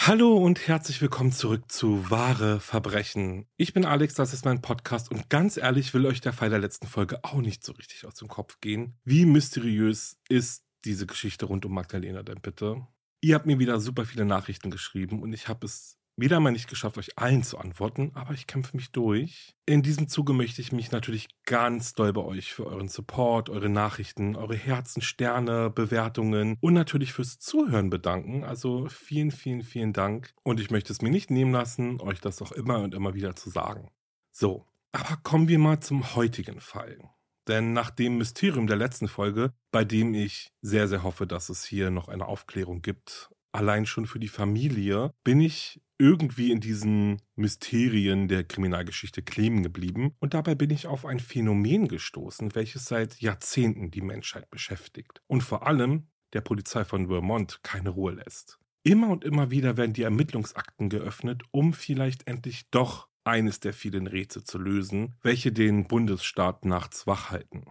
Hallo und herzlich willkommen zurück zu Wahre Verbrechen. Ich bin Alex, das ist mein Podcast und ganz ehrlich will euch der Fall der letzten Folge auch nicht so richtig aus dem Kopf gehen. Wie mysteriös ist diese Geschichte rund um Magdalena denn bitte? Ihr habt mir wieder super viele Nachrichten geschrieben und ich habe es wieder mal nicht geschafft, euch allen zu antworten, aber ich kämpfe mich durch. In diesem Zuge möchte ich mich natürlich ganz doll bei euch für euren Support, eure Nachrichten, eure Herzen, Sterne, Bewertungen und natürlich fürs Zuhören bedanken. Also vielen, vielen, vielen Dank. Und ich möchte es mir nicht nehmen lassen, euch das auch immer und immer wieder zu sagen. So, aber kommen wir mal zum heutigen Fall. Denn nach dem Mysterium der letzten Folge, bei dem ich sehr, sehr hoffe, dass es hier noch eine Aufklärung gibt, allein schon für die Familie, bin ich irgendwie in diesen Mysterien der Kriminalgeschichte kleben geblieben und dabei bin ich auf ein Phänomen gestoßen, welches seit Jahrzehnten die Menschheit beschäftigt und vor allem der Polizei von Vermont keine Ruhe lässt. Immer und immer wieder werden die Ermittlungsakten geöffnet, um vielleicht endlich doch eines der vielen Rätsel zu lösen, welche den Bundesstaat nachts wach halten.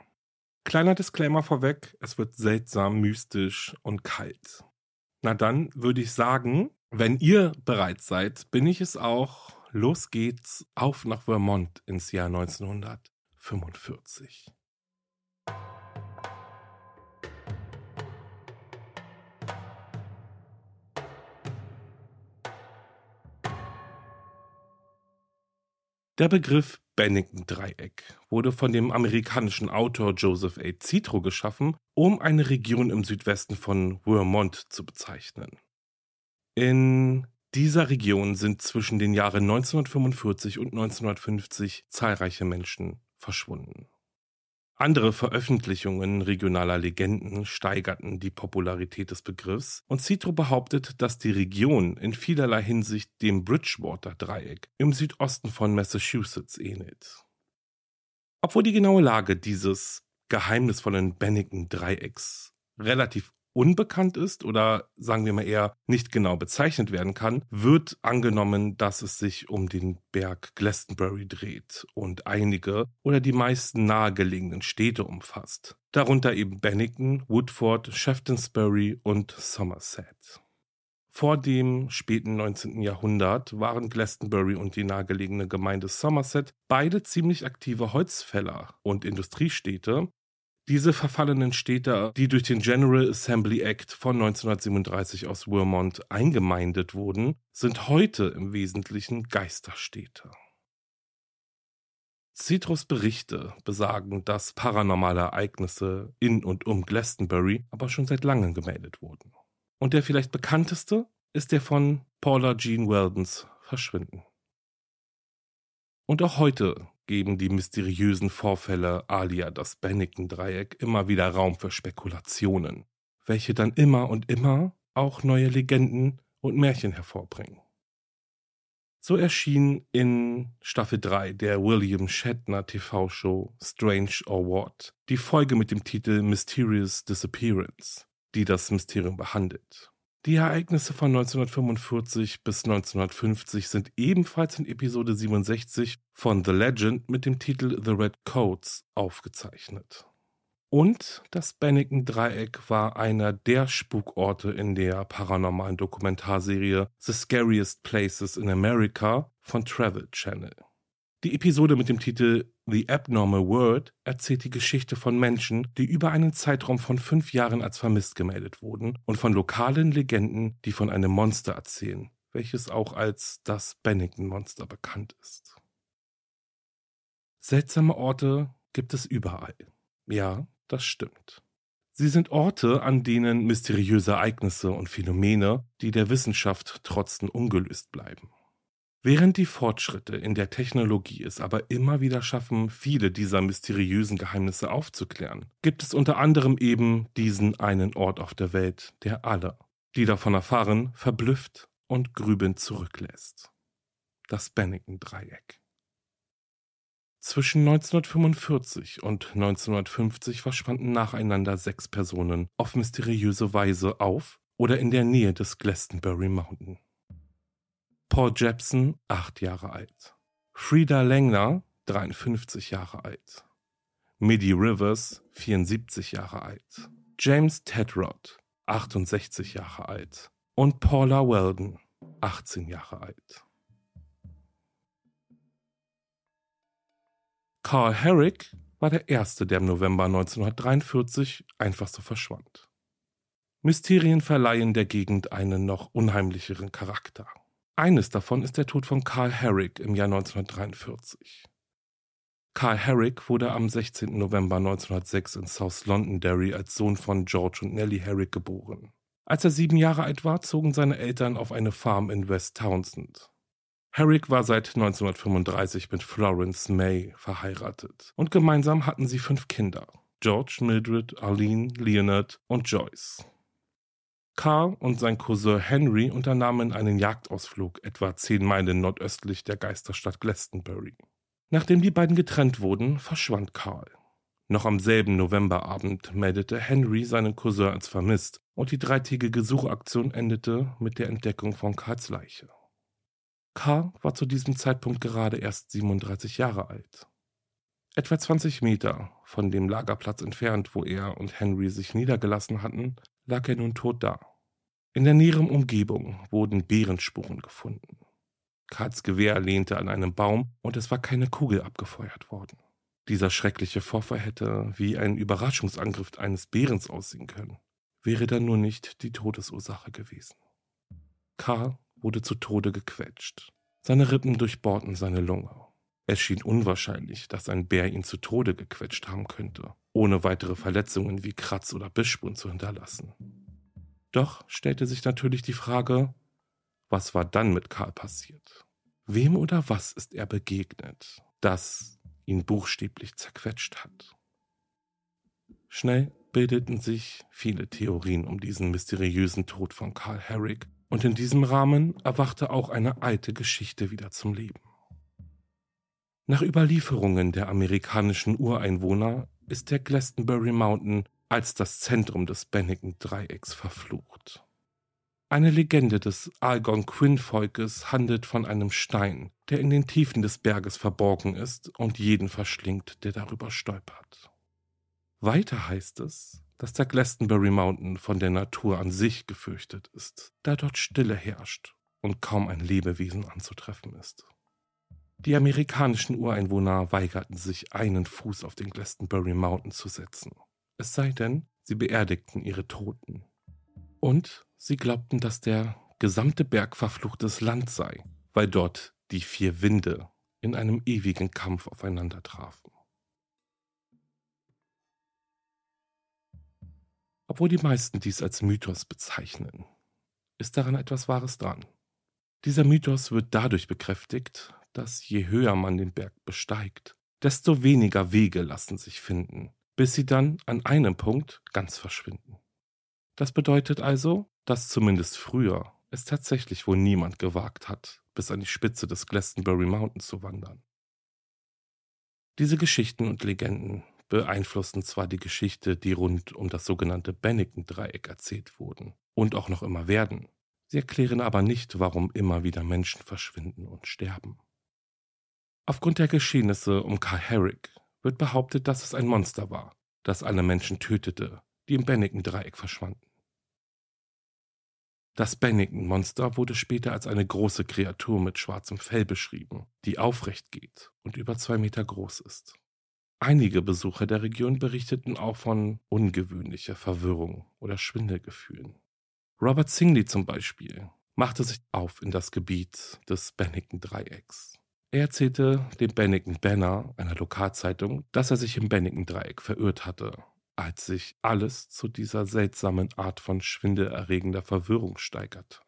Kleiner Disclaimer vorweg, es wird seltsam, mystisch und kalt. Na dann würde ich sagen, wenn ihr bereit seid, bin ich es auch. Los geht's auf nach Vermont ins Jahr 1945. Der Begriff Bennington-Dreieck wurde von dem amerikanischen Autor Joseph A. Citro geschaffen, um eine Region im Südwesten von Vermont zu bezeichnen. In dieser Region sind zwischen den Jahren 1945 und 1950 zahlreiche Menschen verschwunden. Andere Veröffentlichungen regionaler Legenden steigerten die Popularität des Begriffs und Citro behauptet, dass die Region in vielerlei Hinsicht dem Bridgewater-Dreieck im Südosten von Massachusetts ähnelt. Obwohl die genaue Lage dieses geheimnisvollen Bennington-Dreiecks relativ unbekannt ist oder sagen wir mal eher nicht genau bezeichnet werden kann, wird angenommen, dass es sich um den Berg Glastonbury dreht und einige oder die meisten nahegelegenen Städte umfasst. Darunter eben Bennington, Woodford, Shaftesbury und Somerset. Vor dem späten 19. Jahrhundert waren Glastonbury und die nahegelegene Gemeinde Somerset beide ziemlich aktive Holzfäller und Industriestädte, diese verfallenen Städte, die durch den General Assembly Act von 1937 aus Vermont eingemeindet wurden, sind heute im Wesentlichen Geisterstädte. Citrus Berichte besagen, dass paranormale Ereignisse in und um Glastonbury aber schon seit langem gemeldet wurden. Und der vielleicht bekannteste ist der von Paula Jean Weldons Verschwinden. Und auch heute geben die mysteriösen Vorfälle alia das Bennington-Dreieck immer wieder Raum für Spekulationen, welche dann immer und immer auch neue Legenden und Märchen hervorbringen. So erschien in Staffel 3 der William Shatner TV-Show Strange or What die Folge mit dem Titel Mysterious Disappearance, die das Mysterium behandelt. Die Ereignisse von 1945 bis 1950 sind ebenfalls in Episode 67 von The Legend mit dem Titel The Red Coats aufgezeichnet. Und das Bennigan-Dreieck war einer der Spukorte in der paranormalen Dokumentarserie The Scariest Places in America von Travel Channel. Die Episode mit dem Titel The Abnormal World erzählt die Geschichte von Menschen, die über einen Zeitraum von fünf Jahren als vermisst gemeldet wurden und von lokalen Legenden, die von einem Monster erzählen, welches auch als das Bennington-Monster bekannt ist. Seltsame Orte gibt es überall. Ja, das stimmt. Sie sind Orte, an denen mysteriöse Ereignisse und Phänomene, die der Wissenschaft trotzen, ungelöst bleiben. Während die Fortschritte in der Technologie es aber immer wieder schaffen, viele dieser mysteriösen Geheimnisse aufzuklären, gibt es unter anderem eben diesen einen Ort auf der Welt, der alle, die davon erfahren, verblüfft und grübelnd zurücklässt. Das Bennington-Dreieck. Zwischen 1945 und 1950 verschwanden nacheinander sechs Personen auf mysteriöse Weise auf oder in der Nähe des Glastonbury Mountain. Paul Jepson, 8 Jahre alt. Frida Langner, 53 Jahre alt. Midi Rivers, 74 Jahre alt. James Tedrod, 68 Jahre alt. Und Paula Weldon, 18 Jahre alt. Carl Herrick war der Erste, der im November 1943 einfach so verschwand. Mysterien verleihen der Gegend einen noch unheimlicheren Charakter. Eines davon ist der Tod von Carl Herrick im Jahr 1943. Carl Herrick wurde am 16. November 1906 in South Londonderry als Sohn von George und Nellie Herrick geboren. Als er sieben Jahre alt war, zogen seine Eltern auf eine Farm in West Townsend. Herrick war seit 1935 mit Florence May verheiratet und gemeinsam hatten sie fünf Kinder: George, Mildred, Arlene, Leonard und Joyce. Carl und sein Cousin Henry unternahmen einen Jagdausflug etwa zehn Meilen nordöstlich der Geisterstadt Glastonbury. Nachdem die beiden getrennt wurden, verschwand Carl. Noch am selben Novemberabend meldete Henry seinen Cousin als vermisst und die dreitägige Suchaktion endete mit der Entdeckung von Carls Leiche. Carl war zu diesem Zeitpunkt gerade erst 37 Jahre alt. Etwa 20 Meter von dem Lagerplatz entfernt, wo er und Henry sich niedergelassen hatten, lag er nun tot da. In der näheren Umgebung wurden Bärenspuren gefunden. Karls Gewehr lehnte an einem Baum und es war keine Kugel abgefeuert worden. Dieser schreckliche Vorfall hätte wie ein Überraschungsangriff eines Bärens aussehen können, wäre dann nur nicht die Todesursache gewesen. Karl wurde zu Tode gequetscht. Seine Rippen durchbohrten seine Lunge. Es schien unwahrscheinlich, dass ein Bär ihn zu Tode gequetscht haben könnte ohne weitere Verletzungen wie Kratz- oder Bissspuren zu hinterlassen. Doch stellte sich natürlich die Frage, was war dann mit Karl passiert? Wem oder was ist er begegnet, das ihn buchstäblich zerquetscht hat? Schnell bildeten sich viele Theorien um diesen mysteriösen Tod von Karl Herrick, und in diesem Rahmen erwachte auch eine alte Geschichte wieder zum Leben. Nach Überlieferungen der amerikanischen Ureinwohner ist der Glastonbury Mountain als das Zentrum des Bennigan-Dreiecks verflucht. Eine Legende des Algonquin-Volkes handelt von einem Stein, der in den Tiefen des Berges verborgen ist und jeden verschlingt, der darüber stolpert. Weiter heißt es, dass der Glastonbury Mountain von der Natur an sich gefürchtet ist, da dort Stille herrscht und kaum ein Lebewesen anzutreffen ist. Die amerikanischen Ureinwohner weigerten sich, einen Fuß auf den Glastonbury Mountain zu setzen. Es sei denn, sie beerdigten ihre Toten. Und sie glaubten, dass der gesamte Berg verfluchtes Land sei, weil dort die vier Winde in einem ewigen Kampf aufeinander trafen. Obwohl die meisten dies als Mythos bezeichnen, ist daran etwas Wahres dran. Dieser Mythos wird dadurch bekräftigt, dass je höher man den Berg besteigt, desto weniger Wege lassen sich finden, bis sie dann an einem Punkt ganz verschwinden. Das bedeutet also, dass zumindest früher es tatsächlich wohl niemand gewagt hat, bis an die Spitze des Glastonbury Mountain zu wandern. Diese Geschichten und Legenden beeinflussten zwar die Geschichte, die rund um das sogenannte Bennington-Dreieck erzählt wurden und auch noch immer werden. Sie erklären aber nicht, warum immer wieder Menschen verschwinden und sterben. Aufgrund der Geschehnisse um Carl Herrick wird behauptet, dass es ein Monster war, das alle Menschen tötete, die im Bennington-Dreieck verschwanden. Das Bennington-Monster wurde später als eine große Kreatur mit schwarzem Fell beschrieben, die aufrecht geht und über zwei Meter groß ist. Einige Besucher der Region berichteten auch von ungewöhnlicher Verwirrung oder Schwindelgefühlen. Robert Singley zum Beispiel machte sich auf in das Gebiet des Bennington-Dreiecks. Er erzählte dem Bennington Banner, einer Lokalzeitung, dass er sich im Bennington-Dreieck verirrt hatte als sich alles zu dieser seltsamen Art von schwindelerregender Verwirrung steigerte.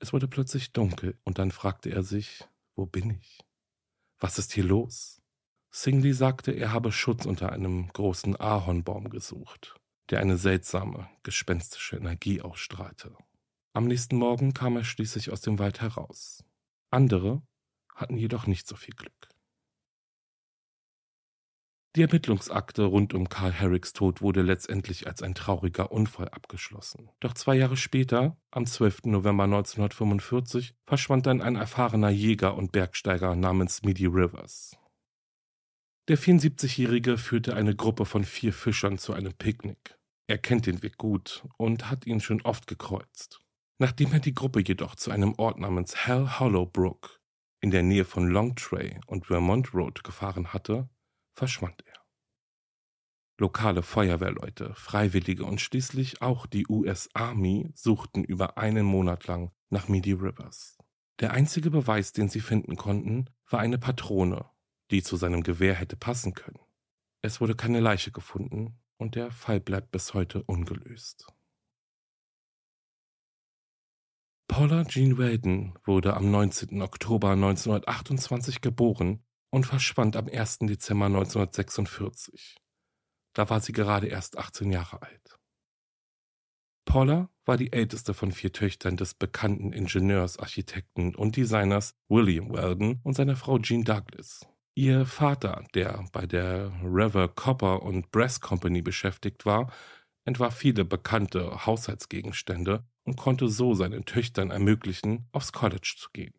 Es wurde plötzlich dunkel und dann fragte er sich, wo bin ich? Was ist hier los? Singley sagte, er habe Schutz unter einem großen Ahornbaum gesucht, der eine seltsame, gespenstische Energie ausstrahlte. Am nächsten Morgen kam er schließlich aus dem Wald heraus. Andere hatten jedoch nicht so viel Glück. Die Ermittlungsakte rund um Carl Herricks Tod wurde letztendlich als ein trauriger Unfall abgeschlossen. Doch zwei Jahre später, am 12. November 1945, verschwand dann ein erfahrener Jäger und Bergsteiger namens Midi Rivers. Der 74-Jährige führte eine Gruppe von vier Fischern zu einem Picknick. Er kennt den Weg gut und hat ihn schon oft gekreuzt. Nachdem er die Gruppe jedoch zu einem Ort namens Hell Hollow Brook in der Nähe von Longtray und Vermont Road gefahren hatte, verschwand er. Lokale Feuerwehrleute, Freiwillige und schließlich auch die US Army suchten über einen Monat lang nach Midi Rivers. Der einzige Beweis, den sie finden konnten, war eine Patrone, die zu seinem Gewehr hätte passen können. Es wurde keine Leiche gefunden und der Fall bleibt bis heute ungelöst. Paula Jean Weldon wurde am 19. Oktober 1928 geboren und verschwand am 1. Dezember 1946. Da war sie gerade erst 18 Jahre alt. Paula war die älteste von vier Töchtern des bekannten Ingenieurs, Architekten und Designers William Weldon und seiner Frau Jean Douglas. Ihr Vater, der bei der Rever Copper und Brass Company beschäftigt war, entwarf viele bekannte Haushaltsgegenstände und konnte so seinen Töchtern ermöglichen, aufs College zu gehen.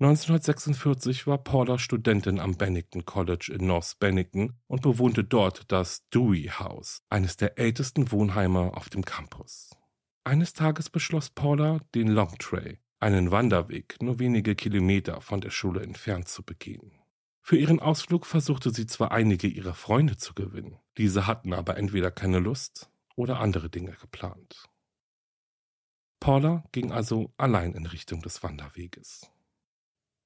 1946 war Paula Studentin am Bennington College in North Bennington und bewohnte dort das Dewey House, eines der ältesten Wohnheime auf dem Campus. Eines Tages beschloss Paula, den Long Tray, einen Wanderweg nur wenige Kilometer von der Schule entfernt zu begehen. Für ihren Ausflug versuchte sie zwar einige ihrer Freunde zu gewinnen, diese hatten aber entweder keine Lust oder andere Dinge geplant. Paula ging also allein in Richtung des Wanderweges.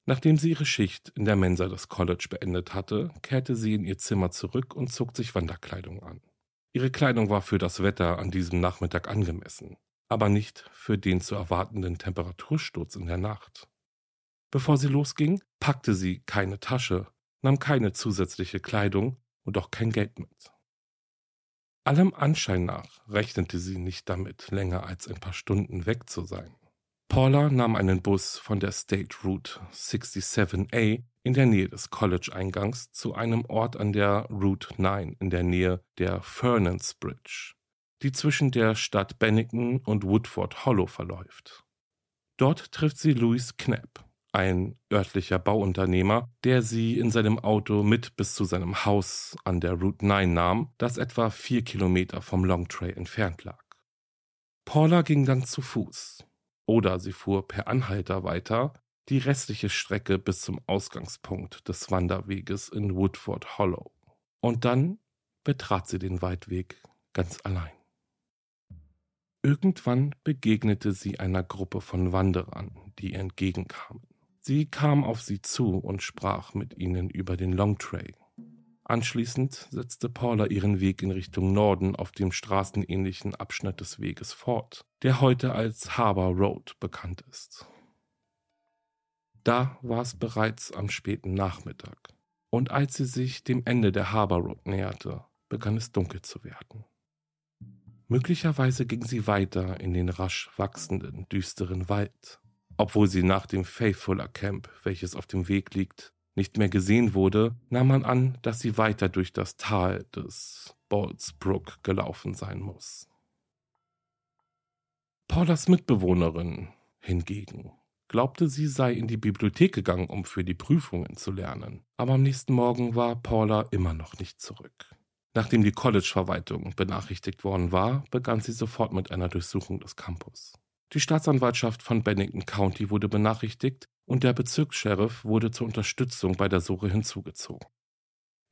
Nachdem sie ihre Schicht in der Mensa des College beendet hatte, kehrte sie in ihr Zimmer zurück und zog sich Wanderkleidung an. Ihre Kleidung war für das Wetter an diesem Nachmittag angemessen, aber nicht für den zu erwartenden Temperatursturz in der Nacht. Bevor sie losging, packte sie keine Tasche, nahm keine zusätzliche Kleidung und auch kein Geld mit. Allem Anschein nach rechnete sie nicht damit, länger als ein paar Stunden weg zu sein. Paula nahm einen Bus von der State Route 67A in der Nähe des College-Eingangs zu einem Ort an der Route 9 in der Nähe der Fernands Bridge, die zwischen der Stadt Bennington und Woodford Hollow verläuft. Dort trifft sie Louis Knapp, ein örtlicher Bauunternehmer, der sie in seinem Auto mit bis zu seinem Haus an der Route 9 nahm, das etwa vier Kilometer vom Long Tray entfernt lag. Paula ging dann zu Fuß, oder sie fuhr per Anhalter weiter die restliche Strecke bis zum Ausgangspunkt des Wanderweges in Woodford Hollow. Und dann betrat sie den Waldweg ganz allein. Irgendwann begegnete sie einer Gruppe von Wanderern, die ihr entgegenkamen. Sie kam auf sie zu und sprach mit ihnen über den Long Trail. Anschließend setzte Paula ihren Weg in Richtung Norden auf dem straßenähnlichen Abschnitt des Weges fort, der heute als Harbour Road bekannt ist. Da war es bereits am späten Nachmittag, und als sie sich dem Ende der Harbour Road näherte, begann es dunkel zu werden. Möglicherweise ging sie weiter in den rasch wachsenden, düsteren Wald, obwohl sie nach dem Faithfuller Camp, welches auf dem Weg liegt, nicht mehr gesehen wurde, nahm man an, dass sie weiter durch das Tal des Boltsbrook gelaufen sein muss. Paulas Mitbewohnerin hingegen glaubte, sie sei in die Bibliothek gegangen, um für die Prüfungen zu lernen. Aber am nächsten Morgen war Paula immer noch nicht zurück. Nachdem die College-Verwaltung benachrichtigt worden war, begann sie sofort mit einer Durchsuchung des Campus. Die Staatsanwaltschaft von Bennington County wurde benachrichtigt und der Bezirkssheriff wurde zur Unterstützung bei der Suche hinzugezogen.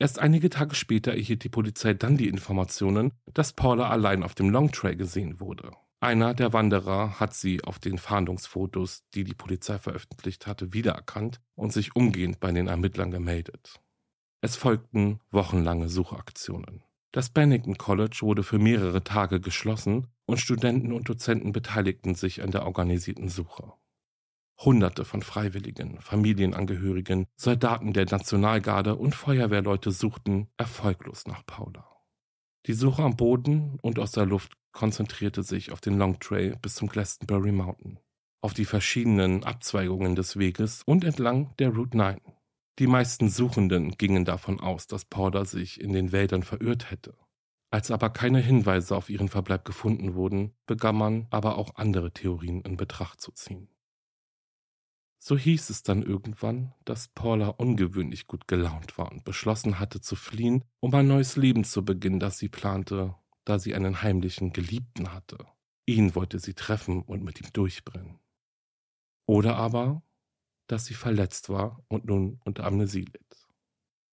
Erst einige Tage später erhielt die Polizei dann die Informationen, dass Paula allein auf dem Long Trail gesehen wurde. Einer der Wanderer hat sie auf den Fahndungsfotos, die die Polizei veröffentlicht hatte, wiedererkannt und sich umgehend bei den Ermittlern gemeldet. Es folgten wochenlange Suchaktionen. Das Bennington College wurde für mehrere Tage geschlossen und Studenten und Dozenten beteiligten sich an der organisierten Suche. Hunderte von Freiwilligen, Familienangehörigen, Soldaten der Nationalgarde und Feuerwehrleute suchten erfolglos nach Paula. Die Suche am Boden und aus der Luft konzentrierte sich auf den Long Trail bis zum Glastonbury Mountain, auf die verschiedenen Abzweigungen des Weges und entlang der Route 9. Die meisten Suchenden gingen davon aus, dass Porter sich in den Wäldern verirrt hätte. Als aber keine Hinweise auf ihren Verbleib gefunden wurden, begann man aber auch andere Theorien in Betracht zu ziehen. So hieß es dann irgendwann, dass Paula ungewöhnlich gut gelaunt war und beschlossen hatte zu fliehen, um ein neues Leben zu beginnen, das sie plante, da sie einen heimlichen Geliebten hatte. Ihn wollte sie treffen und mit ihm durchbrennen. Oder aber, dass sie verletzt war und nun unter Amnesie litt.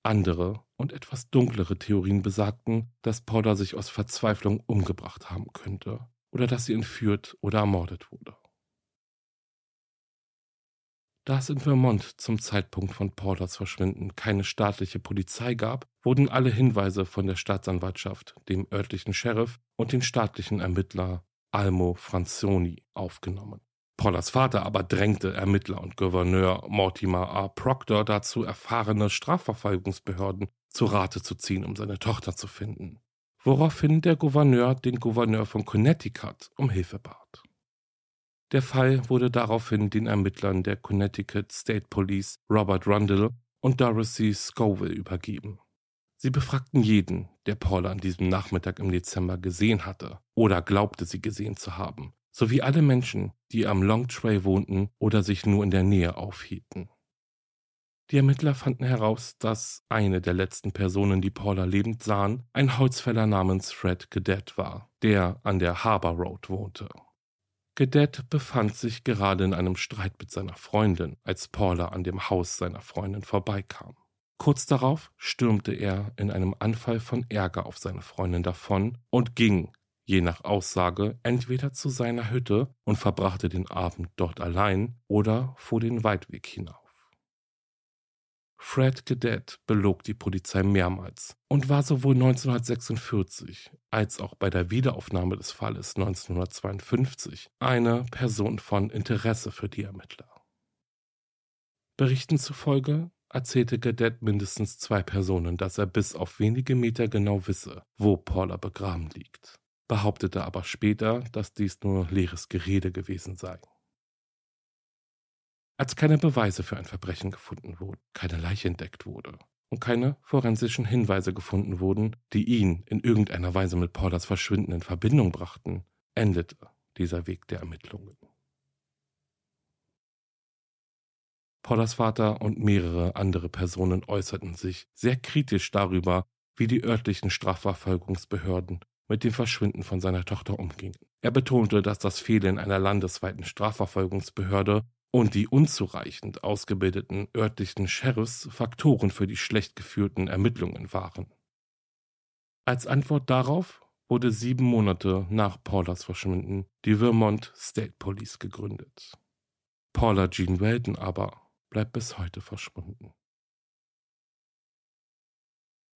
Andere und etwas dunklere Theorien besagten, dass Paula sich aus Verzweiflung umgebracht haben könnte oder dass sie entführt oder ermordet wurde. Da es in Vermont zum Zeitpunkt von Paulas Verschwinden keine staatliche Polizei gab, wurden alle Hinweise von der Staatsanwaltschaft, dem örtlichen Sheriff und den staatlichen Ermittler Almo Franzoni aufgenommen. Paulas Vater aber drängte Ermittler und Gouverneur Mortimer A. Proctor dazu, erfahrene Strafverfolgungsbehörden zu Rate zu ziehen, um seine Tochter zu finden. Woraufhin der Gouverneur den Gouverneur von Connecticut um Hilfe bat. Der Fall wurde daraufhin den Ermittlern der Connecticut State Police Robert Rundle und Dorothy Scoville übergeben. Sie befragten jeden, der Paula an diesem Nachmittag im Dezember gesehen hatte oder glaubte sie gesehen zu haben, sowie alle Menschen, die am Long Trail wohnten oder sich nur in der Nähe aufhielten. Die Ermittler fanden heraus, dass eine der letzten Personen, die Paula lebend sahen, ein Holzfäller namens Fred Cadet war, der an der Harbor Road wohnte. Cadet befand sich gerade in einem Streit mit seiner Freundin, als Paula an dem Haus seiner Freundin vorbeikam. Kurz darauf stürmte er in einem Anfall von Ärger auf seine Freundin davon und ging, je nach Aussage, entweder zu seiner Hütte und verbrachte den Abend dort allein oder fuhr den Waldweg hinauf. Fred Cadet belog die Polizei mehrmals und war sowohl 1946 als auch bei der Wiederaufnahme des Falles 1952 eine Person von Interesse für die Ermittler. Berichten zufolge erzählte Cadet mindestens zwei Personen, dass er bis auf wenige Meter genau wisse, wo Paula begraben liegt, behauptete aber später, dass dies nur leeres Gerede gewesen sei. Als keine Beweise für ein Verbrechen gefunden wurden, keine Leiche entdeckt wurde und keine forensischen Hinweise gefunden wurden, die ihn in irgendeiner Weise mit Paulas Verschwinden in Verbindung brachten, endete dieser Weg der Ermittlungen. Paulas Vater und mehrere andere Personen äußerten sich sehr kritisch darüber, wie die örtlichen Strafverfolgungsbehörden mit dem Verschwinden von seiner Tochter umgingen. Er betonte, dass das Fehlen einer landesweiten Strafverfolgungsbehörde und die unzureichend ausgebildeten örtlichen Sheriffs Faktoren für die schlecht geführten Ermittlungen waren. Als Antwort darauf wurde sieben Monate nach Paulas Verschwinden die Vermont State Police gegründet. Paula Jean Weldon aber bleibt bis heute verschwunden.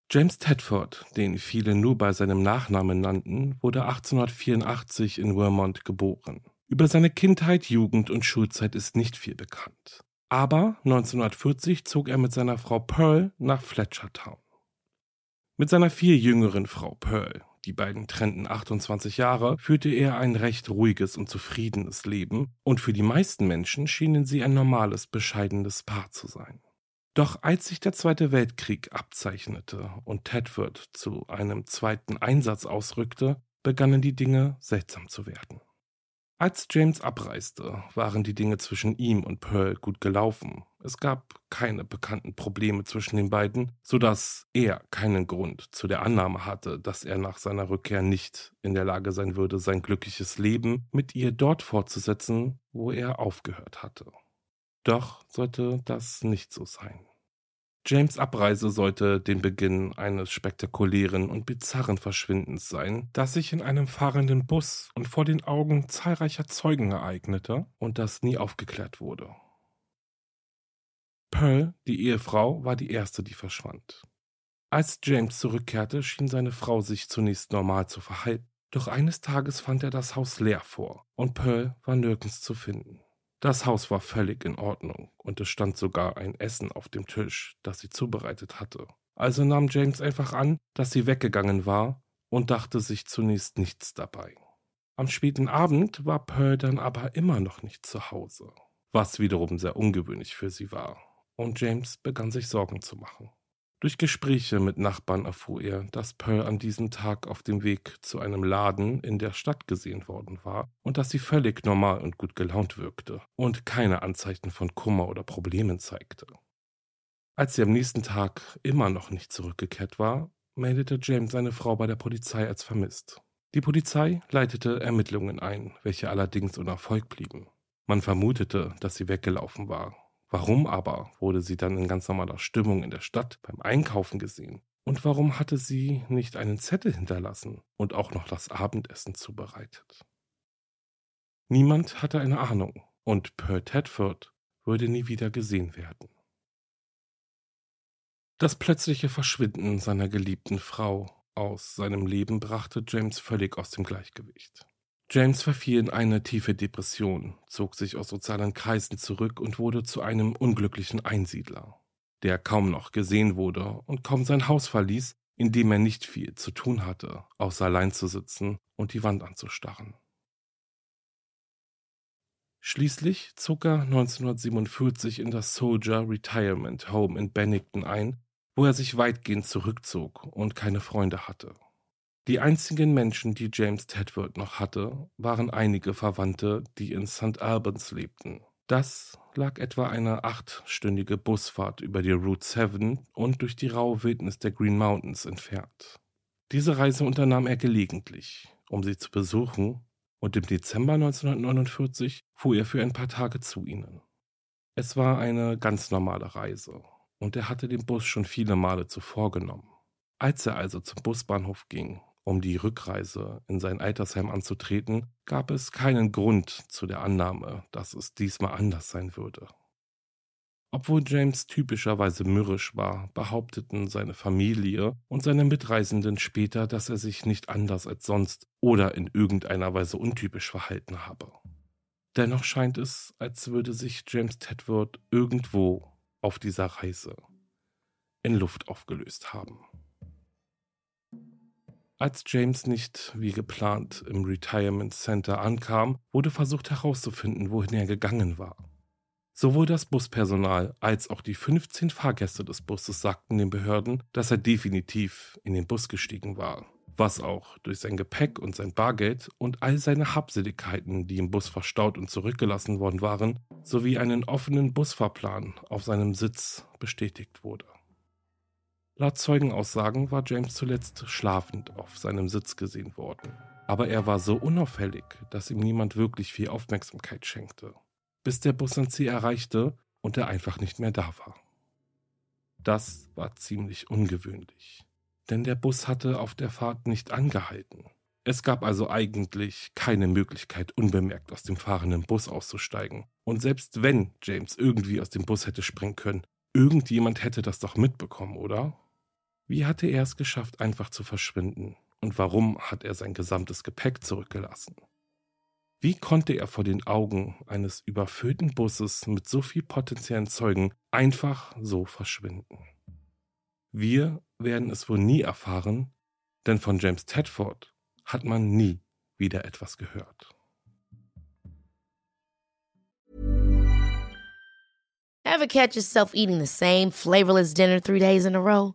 James Tedford, den viele nur bei seinem Nachnamen nannten, wurde 1884 in Vermont geboren. Über seine Kindheit, Jugend und Schulzeit ist nicht viel bekannt. Aber 1940 zog er mit seiner Frau Pearl nach Fletchertown. Mit seiner viel jüngeren Frau Pearl, die beiden trennten 28 Jahre, führte er ein recht ruhiges und zufriedenes Leben und für die meisten Menschen schienen sie ein normales, bescheidenes Paar zu sein. Doch als sich der Zweite Weltkrieg abzeichnete und Tedford zu einem zweiten Einsatz ausrückte, begannen die Dinge seltsam zu werden. Als James abreiste, waren die Dinge zwischen ihm und Pearl gut gelaufen. Es gab keine bekannten Probleme zwischen den beiden, so dass er keinen Grund zu der Annahme hatte, dass er nach seiner Rückkehr nicht in der Lage sein würde, sein glückliches Leben mit ihr dort fortzusetzen, wo er aufgehört hatte. Doch sollte das nicht so sein. James Abreise sollte den Beginn eines spektakulären und bizarren Verschwindens sein, das sich in einem fahrenden Bus und vor den Augen zahlreicher Zeugen ereignete und das nie aufgeklärt wurde. Pearl, die Ehefrau, war die erste, die verschwand. Als James zurückkehrte, schien seine Frau sich zunächst normal zu verhalten, doch eines Tages fand er das Haus leer vor und Pearl war nirgends zu finden. Das Haus war völlig in Ordnung und es stand sogar ein Essen auf dem Tisch, das sie zubereitet hatte. Also nahm James einfach an, dass sie weggegangen war und dachte sich zunächst nichts dabei. Am späten Abend war Pearl dann aber immer noch nicht zu Hause, was wiederum sehr ungewöhnlich für sie war, und James begann sich Sorgen zu machen. Durch Gespräche mit Nachbarn erfuhr er, dass Pearl an diesem Tag auf dem Weg zu einem Laden in der Stadt gesehen worden war und dass sie völlig normal und gut gelaunt wirkte und keine Anzeichen von Kummer oder Problemen zeigte. Als sie am nächsten Tag immer noch nicht zurückgekehrt war, meldete James seine Frau bei der Polizei als vermisst. Die Polizei leitete Ermittlungen ein, welche allerdings ohne Erfolg blieben. Man vermutete, dass sie weggelaufen war Warum aber wurde sie dann in ganz normaler Stimmung in der Stadt beim Einkaufen gesehen? Und warum hatte sie nicht einen Zettel hinterlassen und auch noch das Abendessen zubereitet? Niemand hatte eine Ahnung und Pearl Tedford würde nie wieder gesehen werden. Das plötzliche Verschwinden seiner geliebten Frau aus seinem Leben brachte James völlig aus dem Gleichgewicht. James verfiel in eine tiefe Depression, zog sich aus sozialen Kreisen zurück und wurde zu einem unglücklichen Einsiedler, der kaum noch gesehen wurde und kaum sein Haus verließ, in dem er nicht viel zu tun hatte, außer allein zu sitzen und die Wand anzustarren. Schließlich zog er 1947 in das Soldier Retirement Home in Bennington ein, wo er sich weitgehend zurückzog und keine Freunde hatte. Die einzigen Menschen, die James Tedford noch hatte, waren einige Verwandte, die in St. Albans lebten. Das lag etwa eine achtstündige Busfahrt über die Route 7 und durch die raue Wildnis der Green Mountains entfernt. Diese Reise unternahm er gelegentlich, um sie zu besuchen, und im Dezember 1949 fuhr er für ein paar Tage zu ihnen. Es war eine ganz normale Reise, und er hatte den Bus schon viele Male zuvor genommen. Als er also zum Busbahnhof ging um die Rückreise in sein Altersheim anzutreten, gab es keinen Grund zu der Annahme, dass es diesmal anders sein würde. Obwohl James typischerweise mürrisch war, behaupteten seine Familie und seine Mitreisenden später, dass er sich nicht anders als sonst oder in irgendeiner Weise untypisch verhalten habe. Dennoch scheint es, als würde sich James Tedward irgendwo auf dieser Reise in Luft aufgelöst haben. Als James nicht wie geplant im Retirement Center ankam, wurde versucht herauszufinden, wohin er gegangen war. Sowohl das Buspersonal als auch die 15 Fahrgäste des Busses sagten den Behörden, dass er definitiv in den Bus gestiegen war, was auch durch sein Gepäck und sein Bargeld und all seine Habseligkeiten, die im Bus verstaut und zurückgelassen worden waren, sowie einen offenen Busfahrplan auf seinem Sitz bestätigt wurde. Laut Zeugenaussagen war James zuletzt schlafend auf seinem Sitz gesehen worden. Aber er war so unauffällig, dass ihm niemand wirklich viel Aufmerksamkeit schenkte, bis der Bus sein Ziel erreichte und er einfach nicht mehr da war. Das war ziemlich ungewöhnlich, denn der Bus hatte auf der Fahrt nicht angehalten. Es gab also eigentlich keine Möglichkeit, unbemerkt aus dem fahrenden Bus auszusteigen. Und selbst wenn James irgendwie aus dem Bus hätte springen können, irgendjemand hätte das doch mitbekommen, oder? Wie hatte er es geschafft, einfach zu verschwinden? Und warum hat er sein gesamtes Gepäck zurückgelassen? Wie konnte er vor den Augen eines überfüllten Busses mit so viel potenziellen Zeugen einfach so verschwinden? Wir werden es wohl nie erfahren, denn von James Tedford hat man nie wieder etwas gehört. Ever catch yourself eating the same flavorless dinner three days in a row?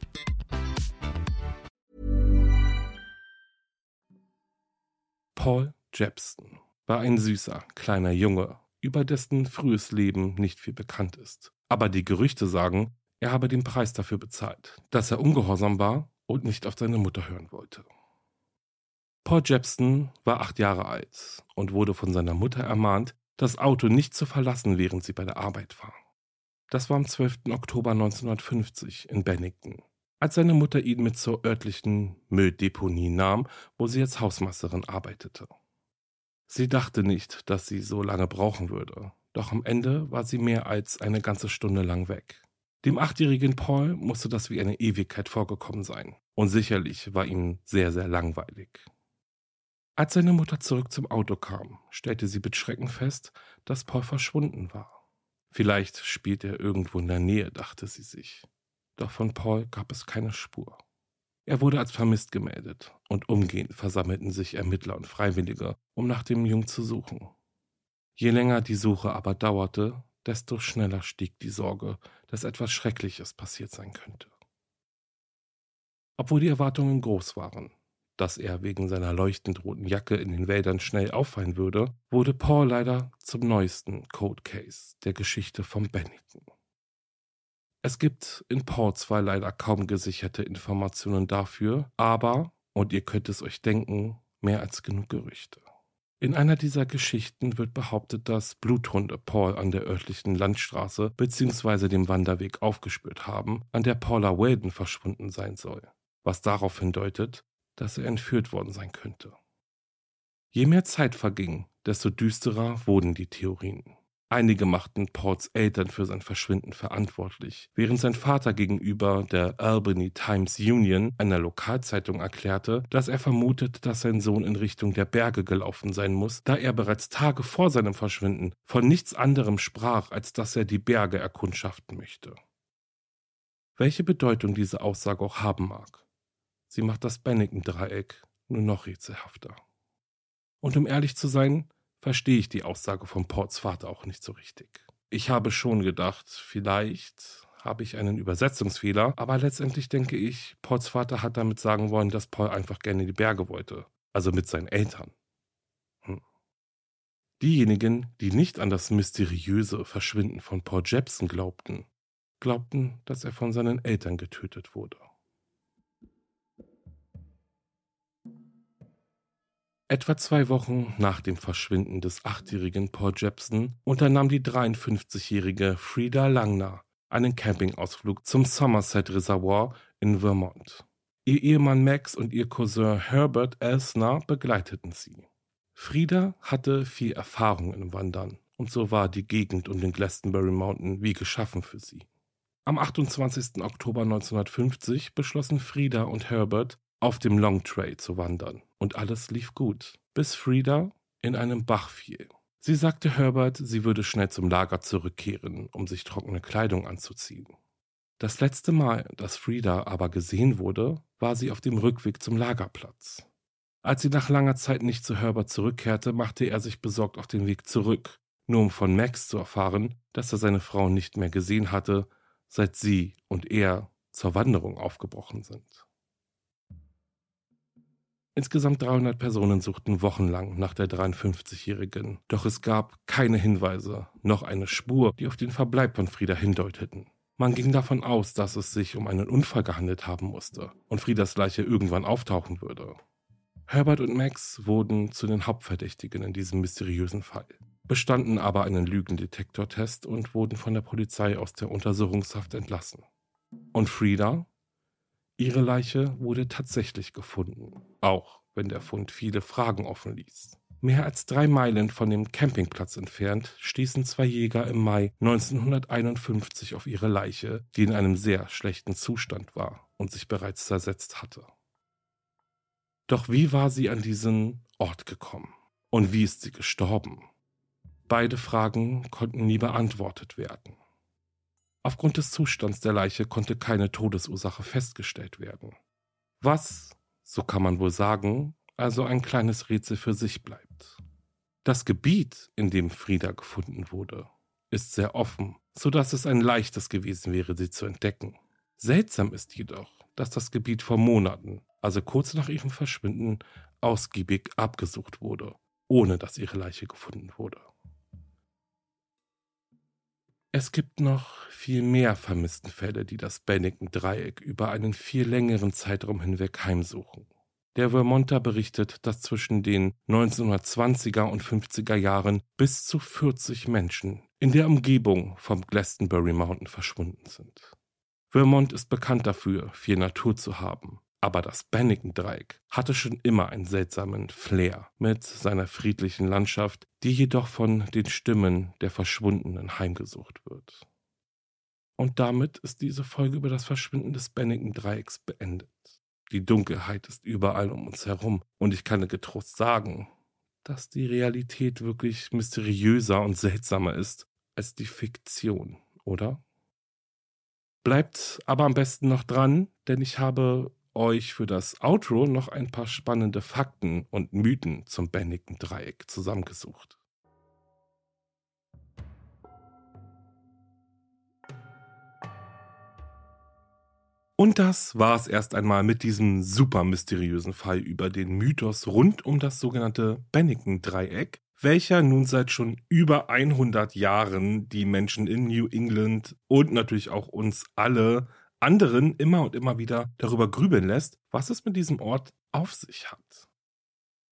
Paul Jepson war ein süßer, kleiner Junge, über dessen frühes Leben nicht viel bekannt ist. Aber die Gerüchte sagen, er habe den Preis dafür bezahlt, dass er ungehorsam war und nicht auf seine Mutter hören wollte. Paul Jepson war acht Jahre alt und wurde von seiner Mutter ermahnt, das Auto nicht zu verlassen, während sie bei der Arbeit war. Das war am 12. Oktober 1950 in Bennington, als seine Mutter ihn mit zur örtlichen Mülldeponie nahm, wo sie als Hausmeisterin arbeitete. Sie dachte nicht, dass sie so lange brauchen würde, doch am Ende war sie mehr als eine ganze Stunde lang weg. Dem achtjährigen Paul musste das wie eine Ewigkeit vorgekommen sein, und sicherlich war ihm sehr, sehr langweilig. Als seine Mutter zurück zum Auto kam, stellte sie mit Schrecken fest, dass Paul verschwunden war. Vielleicht spielt er irgendwo in der Nähe, dachte sie sich. Doch von Paul gab es keine Spur. Er wurde als vermisst gemeldet und umgehend versammelten sich Ermittler und Freiwillige, um nach dem Jungen zu suchen. Je länger die Suche aber dauerte, desto schneller stieg die Sorge, dass etwas Schreckliches passiert sein könnte. Obwohl die Erwartungen groß waren, dass er wegen seiner leuchtend roten Jacke in den Wäldern schnell auffallen würde, wurde Paul leider zum neuesten Code Case der Geschichte von Bennington. Es gibt in Paul zwar leider kaum gesicherte Informationen dafür, aber, und ihr könnt es euch denken, mehr als genug Gerüchte. In einer dieser Geschichten wird behauptet, dass Bluthunde Paul an der örtlichen Landstraße bzw. dem Wanderweg aufgespürt haben, an der Paula Weldon verschwunden sein soll, was darauf hindeutet, dass er entführt worden sein könnte. Je mehr Zeit verging, desto düsterer wurden die Theorien. Einige machten Pauls Eltern für sein Verschwinden verantwortlich, während sein Vater gegenüber der Albany Times Union, einer Lokalzeitung, erklärte, dass er vermutet, dass sein Sohn in Richtung der Berge gelaufen sein muss, da er bereits Tage vor seinem Verschwinden von nichts anderem sprach, als dass er die Berge erkundschaften möchte. Welche Bedeutung diese Aussage auch haben mag, sie macht das Bennington-Dreieck nur noch rätselhafter. Und um ehrlich zu sein, verstehe ich die Aussage von Pauls Vater auch nicht so richtig. Ich habe schon gedacht, vielleicht habe ich einen Übersetzungsfehler, aber letztendlich denke ich, Pauls Vater hat damit sagen wollen, dass Paul einfach gerne die Berge wollte, also mit seinen Eltern. Hm. Diejenigen, die nicht an das mysteriöse Verschwinden von Paul Jepson glaubten, glaubten, dass er von seinen Eltern getötet wurde. Etwa zwei Wochen nach dem Verschwinden des achtjährigen Paul Jepson unternahm die 53-jährige Frida Langner einen Campingausflug zum Somerset Reservoir in Vermont. Ihr Ehemann Max und ihr Cousin Herbert Elsner begleiteten sie. Frida hatte viel Erfahrung im Wandern und so war die Gegend um den Glastonbury Mountain wie geschaffen für sie. Am 28. Oktober 1950 beschlossen Frida und Herbert, auf dem Long Trail zu wandern und alles lief gut, bis Frieda in einem Bach fiel. Sie sagte Herbert, sie würde schnell zum Lager zurückkehren, um sich trockene Kleidung anzuziehen. Das letzte Mal, dass Frieda aber gesehen wurde, war sie auf dem Rückweg zum Lagerplatz. Als sie nach langer Zeit nicht zu Herbert zurückkehrte, machte er sich besorgt auf den Weg zurück, nur um von Max zu erfahren, dass er seine Frau nicht mehr gesehen hatte, seit sie und er zur Wanderung aufgebrochen sind. Insgesamt 300 Personen suchten wochenlang nach der 53-Jährigen, doch es gab keine Hinweise, noch eine Spur, die auf den Verbleib von Frieda hindeuteten. Man ging davon aus, dass es sich um einen Unfall gehandelt haben musste und Friedas Leiche irgendwann auftauchen würde. Herbert und Max wurden zu den Hauptverdächtigen in diesem mysteriösen Fall, bestanden aber einen Lügendetektortest und wurden von der Polizei aus der Untersuchungshaft entlassen. Und Frieda Ihre Leiche wurde tatsächlich gefunden, auch wenn der Fund viele Fragen offen ließ. Mehr als drei Meilen von dem Campingplatz entfernt stießen zwei Jäger im Mai 1951 auf ihre Leiche, die in einem sehr schlechten Zustand war und sich bereits zersetzt hatte. Doch wie war sie an diesen Ort gekommen? Und wie ist sie gestorben? Beide Fragen konnten nie beantwortet werden. Aufgrund des Zustands der Leiche konnte keine Todesursache festgestellt werden. Was, so kann man wohl sagen, also ein kleines Rätsel für sich bleibt. Das Gebiet, in dem Frieda gefunden wurde, ist sehr offen, so dass es ein leichtes gewesen wäre, sie zu entdecken. Seltsam ist jedoch, dass das Gebiet vor Monaten, also kurz nach ihrem Verschwinden, ausgiebig abgesucht wurde, ohne dass ihre Leiche gefunden wurde. Es gibt noch viel mehr vermissten Fälle, die das Bennington-Dreieck über einen viel längeren Zeitraum hinweg heimsuchen. Der Vermonter berichtet, dass zwischen den 1920er und 50er Jahren bis zu 40 Menschen in der Umgebung vom Glastonbury Mountain verschwunden sind. Vermont ist bekannt dafür, viel Natur zu haben, aber das Bennington-Dreieck hatte schon immer einen seltsamen Flair mit seiner friedlichen Landschaft, die jedoch von den Stimmen der Verschwundenen heimgesucht wird. Und damit ist diese Folge über das Verschwinden des Bennington-Dreiecks beendet. Die Dunkelheit ist überall um uns herum und ich kann getrost sagen, dass die Realität wirklich mysteriöser und seltsamer ist als die Fiktion, oder? Bleibt aber am besten noch dran, denn ich habe euch für das Outro noch ein paar spannende Fakten und Mythen zum Bennington Dreieck zusammengesucht. Und das war es erst einmal mit diesem super mysteriösen Fall über den Mythos rund um das sogenannte Bennington-Dreieck, welcher nun seit schon über 100 Jahren die Menschen in New England und natürlich auch uns alle anderen immer und immer wieder darüber grübeln lässt, was es mit diesem Ort auf sich hat.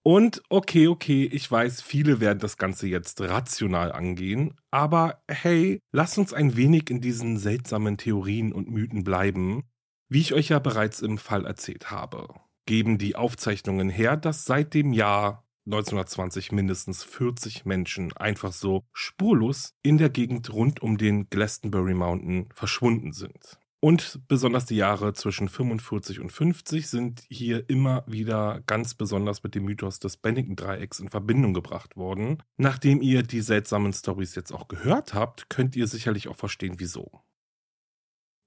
Und okay, okay, ich weiß, viele werden das Ganze jetzt rational angehen, aber hey, lasst uns ein wenig in diesen seltsamen Theorien und Mythen bleiben. Wie ich euch ja bereits im Fall erzählt habe, geben die Aufzeichnungen her, dass seit dem Jahr 1920 mindestens 40 Menschen einfach so spurlos in der Gegend rund um den Glastonbury Mountain verschwunden sind. Und besonders die Jahre zwischen 45 und 50 sind hier immer wieder ganz besonders mit dem Mythos des Bennington-Dreiecks in Verbindung gebracht worden. Nachdem ihr die seltsamen Stories jetzt auch gehört habt, könnt ihr sicherlich auch verstehen, wieso.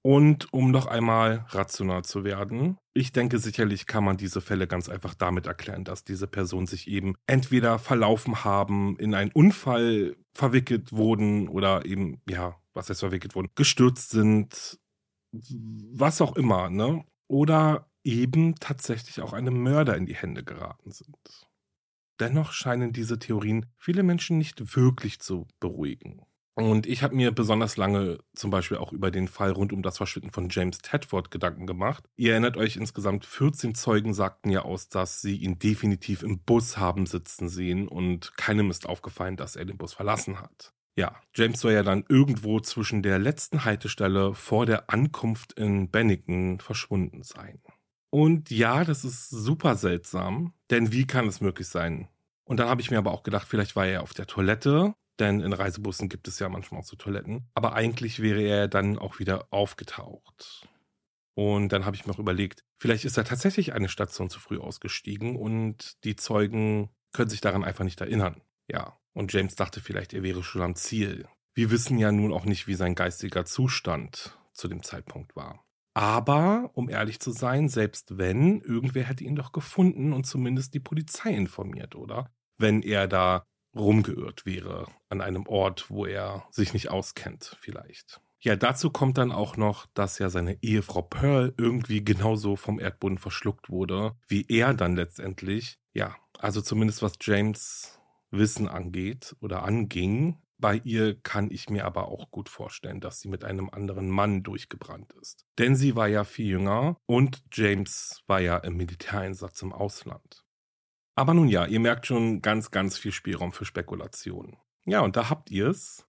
Und um noch einmal rational zu werden, ich denke sicherlich kann man diese Fälle ganz einfach damit erklären, dass diese Personen sich eben entweder verlaufen haben, in einen Unfall verwickelt wurden oder eben, ja, was heißt verwickelt wurden, gestürzt sind, was auch immer, ne? Oder eben tatsächlich auch einem Mörder in die Hände geraten sind. Dennoch scheinen diese Theorien viele Menschen nicht wirklich zu beruhigen. Und ich habe mir besonders lange zum Beispiel auch über den Fall rund um das Verschwinden von James Tedford Gedanken gemacht. Ihr erinnert euch, insgesamt 14 Zeugen sagten ja aus, dass sie ihn definitiv im Bus haben sitzen sehen und keinem ist aufgefallen, dass er den Bus verlassen hat. Ja, James soll ja dann irgendwo zwischen der letzten Haltestelle vor der Ankunft in Bennington verschwunden sein. Und ja, das ist super seltsam, denn wie kann es möglich sein? Und dann habe ich mir aber auch gedacht, vielleicht war er auf der Toilette, denn in Reisebussen gibt es ja manchmal auch so Toiletten. Aber eigentlich wäre er dann auch wieder aufgetaucht. Und dann habe ich mir auch überlegt, vielleicht ist er tatsächlich eine Station zu früh ausgestiegen und die Zeugen können sich daran einfach nicht erinnern. Ja, und James dachte vielleicht, er wäre schon am Ziel. Wir wissen ja nun auch nicht, wie sein geistiger Zustand zu dem Zeitpunkt war. Aber, um ehrlich zu sein, selbst wenn, irgendwer hätte ihn doch gefunden und zumindest die Polizei informiert, oder? Wenn er da rumgeirrt wäre an einem Ort, wo er sich nicht auskennt, vielleicht. Ja, dazu kommt dann auch noch, dass ja seine Ehefrau Pearl irgendwie genauso vom Erdboden verschluckt wurde, wie er dann letztendlich. Ja, also zumindest was James Wissen angeht oder anging. Bei ihr kann ich mir aber auch gut vorstellen, dass sie mit einem anderen Mann durchgebrannt ist. Denn sie war ja viel jünger und James war ja im Militäreinsatz im Ausland. Aber nun ja, ihr merkt schon ganz, ganz viel Spielraum für Spekulationen. Ja, und da habt ihr es.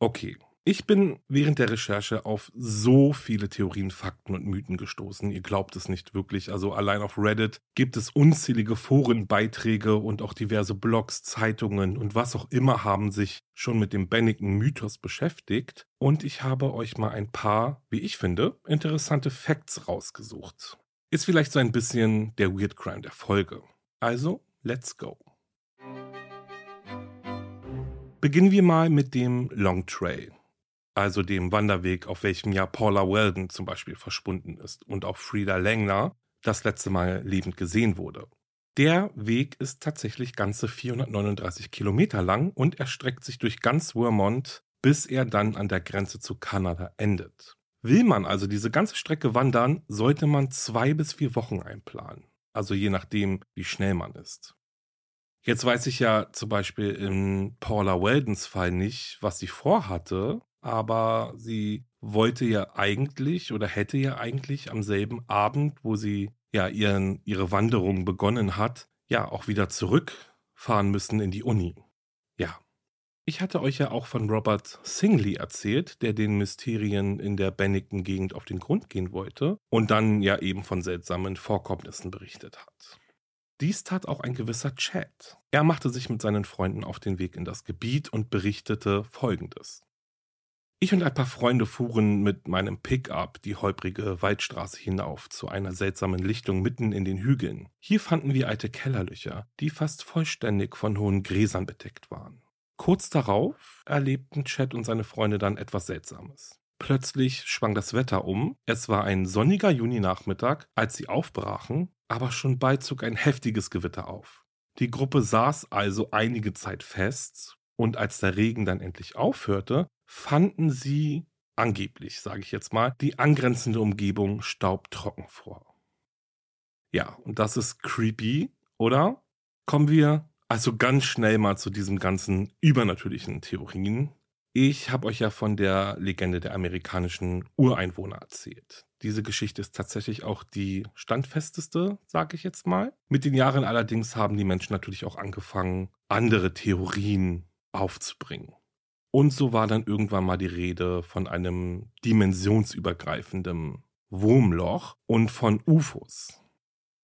Okay, ich bin während der Recherche auf so viele Theorien, Fakten und Mythen gestoßen. Ihr glaubt es nicht wirklich. Also allein auf Reddit gibt es unzählige Forenbeiträge und auch diverse Blogs, Zeitungen und was auch immer haben sich schon mit dem Bennigan-Mythos beschäftigt. Und ich habe euch mal ein paar, wie ich finde, interessante Facts rausgesucht. Ist vielleicht so ein bisschen der Weird Crime der Folge. Also, let's go. Beginnen wir mal mit dem Long Trail also dem Wanderweg, auf welchem ja Paula Weldon zum Beispiel verschwunden ist und auch Frida Langner das letzte Mal lebend gesehen wurde. Der Weg ist tatsächlich ganze 439 Kilometer lang und erstreckt sich durch ganz Vermont, bis er dann an der Grenze zu Kanada endet. Will man also diese ganze Strecke wandern, sollte man zwei bis vier Wochen einplanen. Also je nachdem, wie schnell man ist. Jetzt weiß ich ja zum Beispiel in Paula Weldons Fall nicht, was sie vorhatte, aber sie wollte ja eigentlich oder hätte ja eigentlich am selben Abend, wo sie ja ihren, ihre Wanderung begonnen hat, ja auch wieder zurückfahren müssen in die Uni. Ja. Ich hatte euch ja auch von Robert Singley erzählt, der den Mysterien in der Bennington-Gegend auf den Grund gehen wollte und dann ja eben von seltsamen Vorkommnissen berichtet hat. Dies tat auch ein gewisser Chad. Er machte sich mit seinen Freunden auf den Weg in das Gebiet und berichtete Folgendes. Ich und ein paar Freunde fuhren mit meinem Pickup die holprige Waldstraße hinauf zu einer seltsamen Lichtung mitten in den Hügeln. Hier fanden wir alte Kellerlöcher, die fast vollständig von hohen Gräsern bedeckt waren. Kurz darauf erlebten Chad und seine Freunde dann etwas Seltsames. Plötzlich schwang das Wetter um. Es war ein sonniger Juninachmittag, als sie aufbrachen, aber schon bald zog ein heftiges Gewitter auf. Die Gruppe saß also einige Zeit fest, und als der Regen dann endlich aufhörte, fanden sie angeblich, sage ich jetzt mal, die angrenzende Umgebung staubtrocken vor. Ja, und das ist creepy, oder? Kommen wir also ganz schnell mal zu diesem ganzen übernatürlichen Theorien. Ich habe euch ja von der Legende der amerikanischen Ureinwohner erzählt. Diese Geschichte ist tatsächlich auch die standfesteste, sage ich jetzt mal. Mit den Jahren allerdings haben die Menschen natürlich auch angefangen, andere Theorien aufzubringen. Und so war dann irgendwann mal die Rede von einem dimensionsübergreifenden Wurmloch und von UFOs.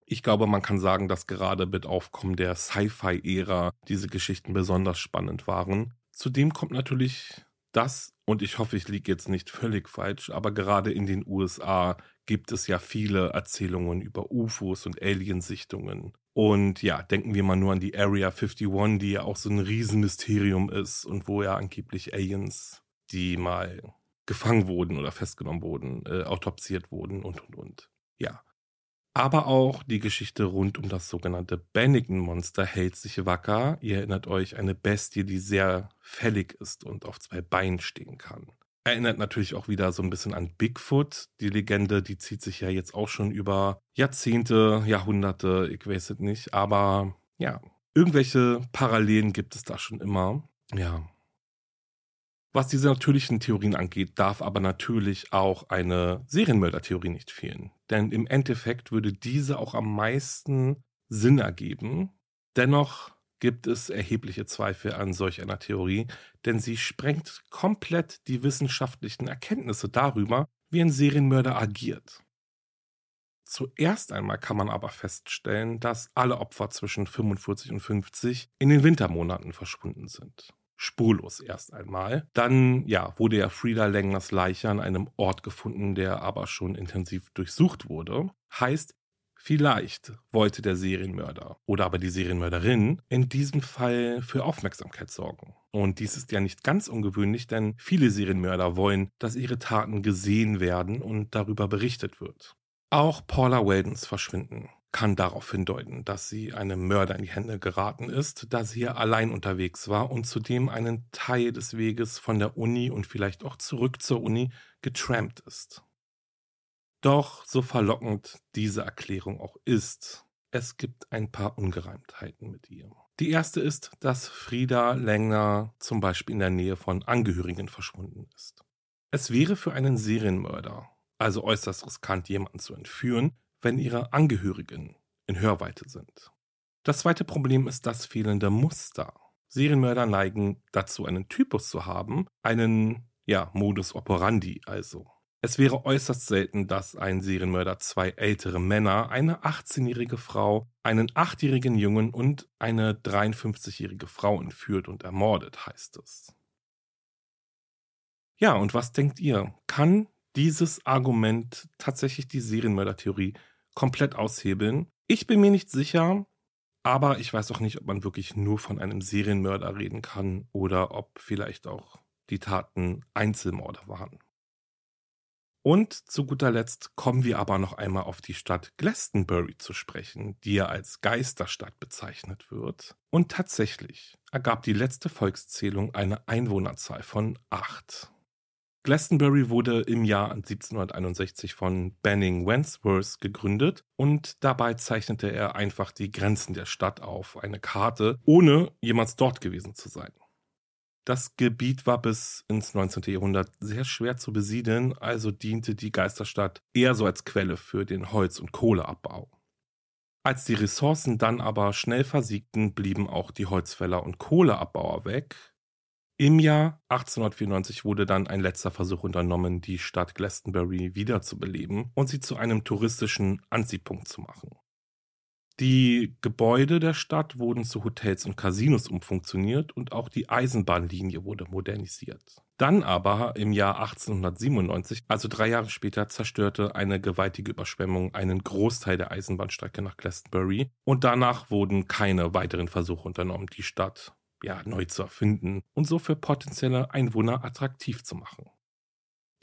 Ich glaube, man kann sagen, dass gerade mit Aufkommen der Sci-Fi-Ära diese Geschichten besonders spannend waren. Zudem kommt natürlich das, und ich hoffe, ich liege jetzt nicht völlig falsch, aber gerade in den USA gibt es ja viele Erzählungen über UFOs und Aliensichtungen. Und ja, denken wir mal nur an die Area 51, die ja auch so ein Riesenmysterium ist und wo ja angeblich Aliens, die mal gefangen wurden oder festgenommen wurden, äh, autopsiert wurden und und und. Ja. Aber auch die Geschichte rund um das sogenannte Bennigan-Monster hält sich wacker. Ihr erinnert euch, eine Bestie, die sehr fällig ist und auf zwei Beinen stehen kann. Erinnert natürlich auch wieder so ein bisschen an Bigfoot. Die Legende, die zieht sich ja jetzt auch schon über Jahrzehnte, Jahrhunderte, ich weiß es nicht. Aber ja, irgendwelche Parallelen gibt es da schon immer. Ja. Was diese natürlichen Theorien angeht, darf aber natürlich auch eine Serienmörder-Theorie nicht fehlen. Denn im Endeffekt würde diese auch am meisten Sinn ergeben. Dennoch gibt es erhebliche Zweifel an solch einer Theorie, denn sie sprengt komplett die wissenschaftlichen Erkenntnisse darüber, wie ein Serienmörder agiert. Zuerst einmal kann man aber feststellen, dass alle Opfer zwischen 45 und 50 in den Wintermonaten verschwunden sind. Spurlos erst einmal. Dann, ja, wurde ja Frieda Lengners Leiche an einem Ort gefunden, der aber schon intensiv durchsucht wurde. Heißt, Vielleicht wollte der Serienmörder oder aber die Serienmörderin in diesem Fall für Aufmerksamkeit sorgen. Und dies ist ja nicht ganz ungewöhnlich, denn viele Serienmörder wollen, dass ihre Taten gesehen werden und darüber berichtet wird. Auch Paula Weldons Verschwinden kann darauf hindeuten, dass sie einem Mörder in die Hände geraten ist, da sie ja allein unterwegs war und zudem einen Teil des Weges von der Uni und vielleicht auch zurück zur Uni getrampt ist. Doch so verlockend diese Erklärung auch ist, es gibt ein paar Ungereimtheiten mit ihr. Die erste ist, dass Frieda länger zum Beispiel in der Nähe von Angehörigen verschwunden ist. Es wäre für einen Serienmörder also äußerst riskant, jemanden zu entführen, wenn ihre Angehörigen in Hörweite sind. Das zweite Problem ist das fehlende Muster. Serienmörder neigen dazu, einen Typus zu haben, einen, ja, Modus operandi also. Es wäre äußerst selten, dass ein Serienmörder zwei ältere Männer, eine 18-jährige Frau, einen 8-jährigen Jungen und eine 53-jährige Frau entführt und ermordet, heißt es. Ja, und was denkt ihr? Kann dieses Argument tatsächlich die Serienmörder-Theorie komplett aushebeln. Ich bin mir nicht sicher, aber ich weiß auch nicht, ob man wirklich nur von einem Serienmörder reden kann oder ob vielleicht auch die Taten Einzelmorde waren. Und zu guter Letzt kommen wir aber noch einmal auf die Stadt Glastonbury zu sprechen, die ja als Geisterstadt bezeichnet wird. Und tatsächlich ergab die letzte Volkszählung eine Einwohnerzahl von acht. Glastonbury wurde im Jahr 1761 von Banning Wentworth gegründet und dabei zeichnete er einfach die Grenzen der Stadt auf eine Karte, ohne jemals dort gewesen zu sein. Das Gebiet war bis ins 19. Jahrhundert sehr schwer zu besiedeln, also diente die Geisterstadt eher so als Quelle für den Holz- und Kohleabbau. Als die Ressourcen dann aber schnell versiegten, blieben auch die Holzfäller und Kohleabbauer weg, im Jahr 1894 wurde dann ein letzter Versuch unternommen, die Stadt Glastonbury wiederzubeleben und sie zu einem touristischen Anziehpunkt zu machen. Die Gebäude der Stadt wurden zu Hotels und Casinos umfunktioniert und auch die Eisenbahnlinie wurde modernisiert. Dann aber im Jahr 1897, also drei Jahre später, zerstörte eine gewaltige Überschwemmung einen Großteil der Eisenbahnstrecke nach Glastonbury und danach wurden keine weiteren Versuche unternommen, die Stadt ja, neu zu erfinden und so für potenzielle Einwohner attraktiv zu machen.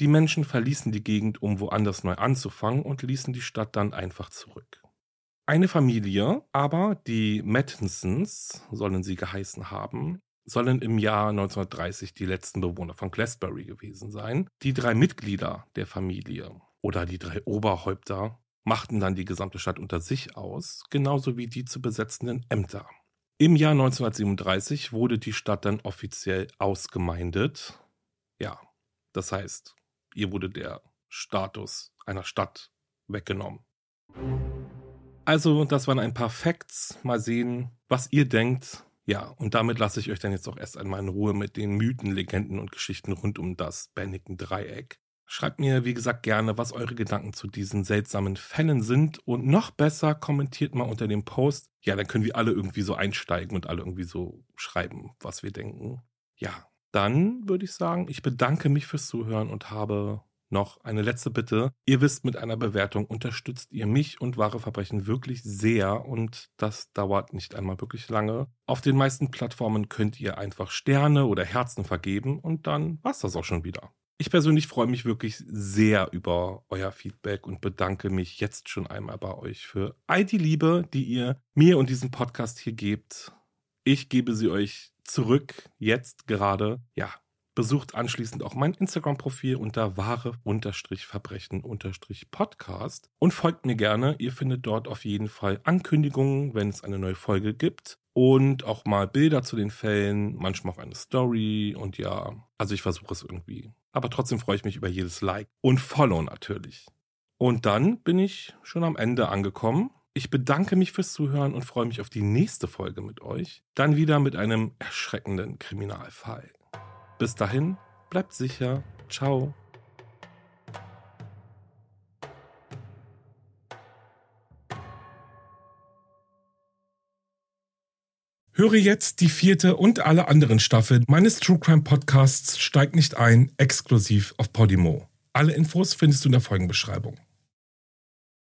Die Menschen verließen die Gegend, um woanders neu anzufangen und ließen die Stadt dann einfach zurück. Eine Familie, aber die Mattensons sollen sie geheißen haben, sollen im Jahr 1930 die letzten Bewohner von Glasbury gewesen sein. Die drei Mitglieder der Familie oder die drei Oberhäupter machten dann die gesamte Stadt unter sich aus, genauso wie die zu besetzenden Ämter. Im Jahr 1937 wurde die Stadt dann offiziell ausgemeindet. Ja, das heißt, ihr wurde der Status einer Stadt weggenommen. Also, das waren ein paar Facts. Mal sehen, was ihr denkt. Ja, und damit lasse ich euch dann jetzt auch erst einmal in Ruhe mit den Mythen, Legenden und Geschichten rund um das Benniken Dreieck. Schreibt mir, wie gesagt, gerne, was eure Gedanken zu diesen seltsamen Fällen sind. Und noch besser, kommentiert mal unter dem Post. Ja, dann können wir alle irgendwie so einsteigen und alle irgendwie so schreiben, was wir denken. Ja, dann würde ich sagen, ich bedanke mich fürs Zuhören und habe noch eine letzte Bitte. Ihr wisst, mit einer Bewertung unterstützt ihr mich und wahre Verbrechen wirklich sehr und das dauert nicht einmal wirklich lange. Auf den meisten Plattformen könnt ihr einfach Sterne oder Herzen vergeben und dann war's das auch schon wieder. Ich persönlich freue mich wirklich sehr über euer Feedback und bedanke mich jetzt schon einmal bei euch für all die Liebe, die ihr mir und diesem Podcast hier gebt. Ich gebe sie euch zurück, jetzt gerade. Ja, besucht anschließend auch mein Instagram-Profil unter wahre-verbrechen-podcast und folgt mir gerne. Ihr findet dort auf jeden Fall Ankündigungen, wenn es eine neue Folge gibt und auch mal Bilder zu den Fällen, manchmal auch eine Story und ja, also ich versuche es irgendwie. Aber trotzdem freue ich mich über jedes Like und Follow natürlich. Und dann bin ich schon am Ende angekommen. Ich bedanke mich fürs Zuhören und freue mich auf die nächste Folge mit euch. Dann wieder mit einem erschreckenden Kriminalfall. Bis dahin, bleibt sicher. Ciao. Höre jetzt die vierte und alle anderen Staffeln meines True Crime Podcasts Steig nicht ein, exklusiv auf Podimo. Alle Infos findest du in der Folgenbeschreibung.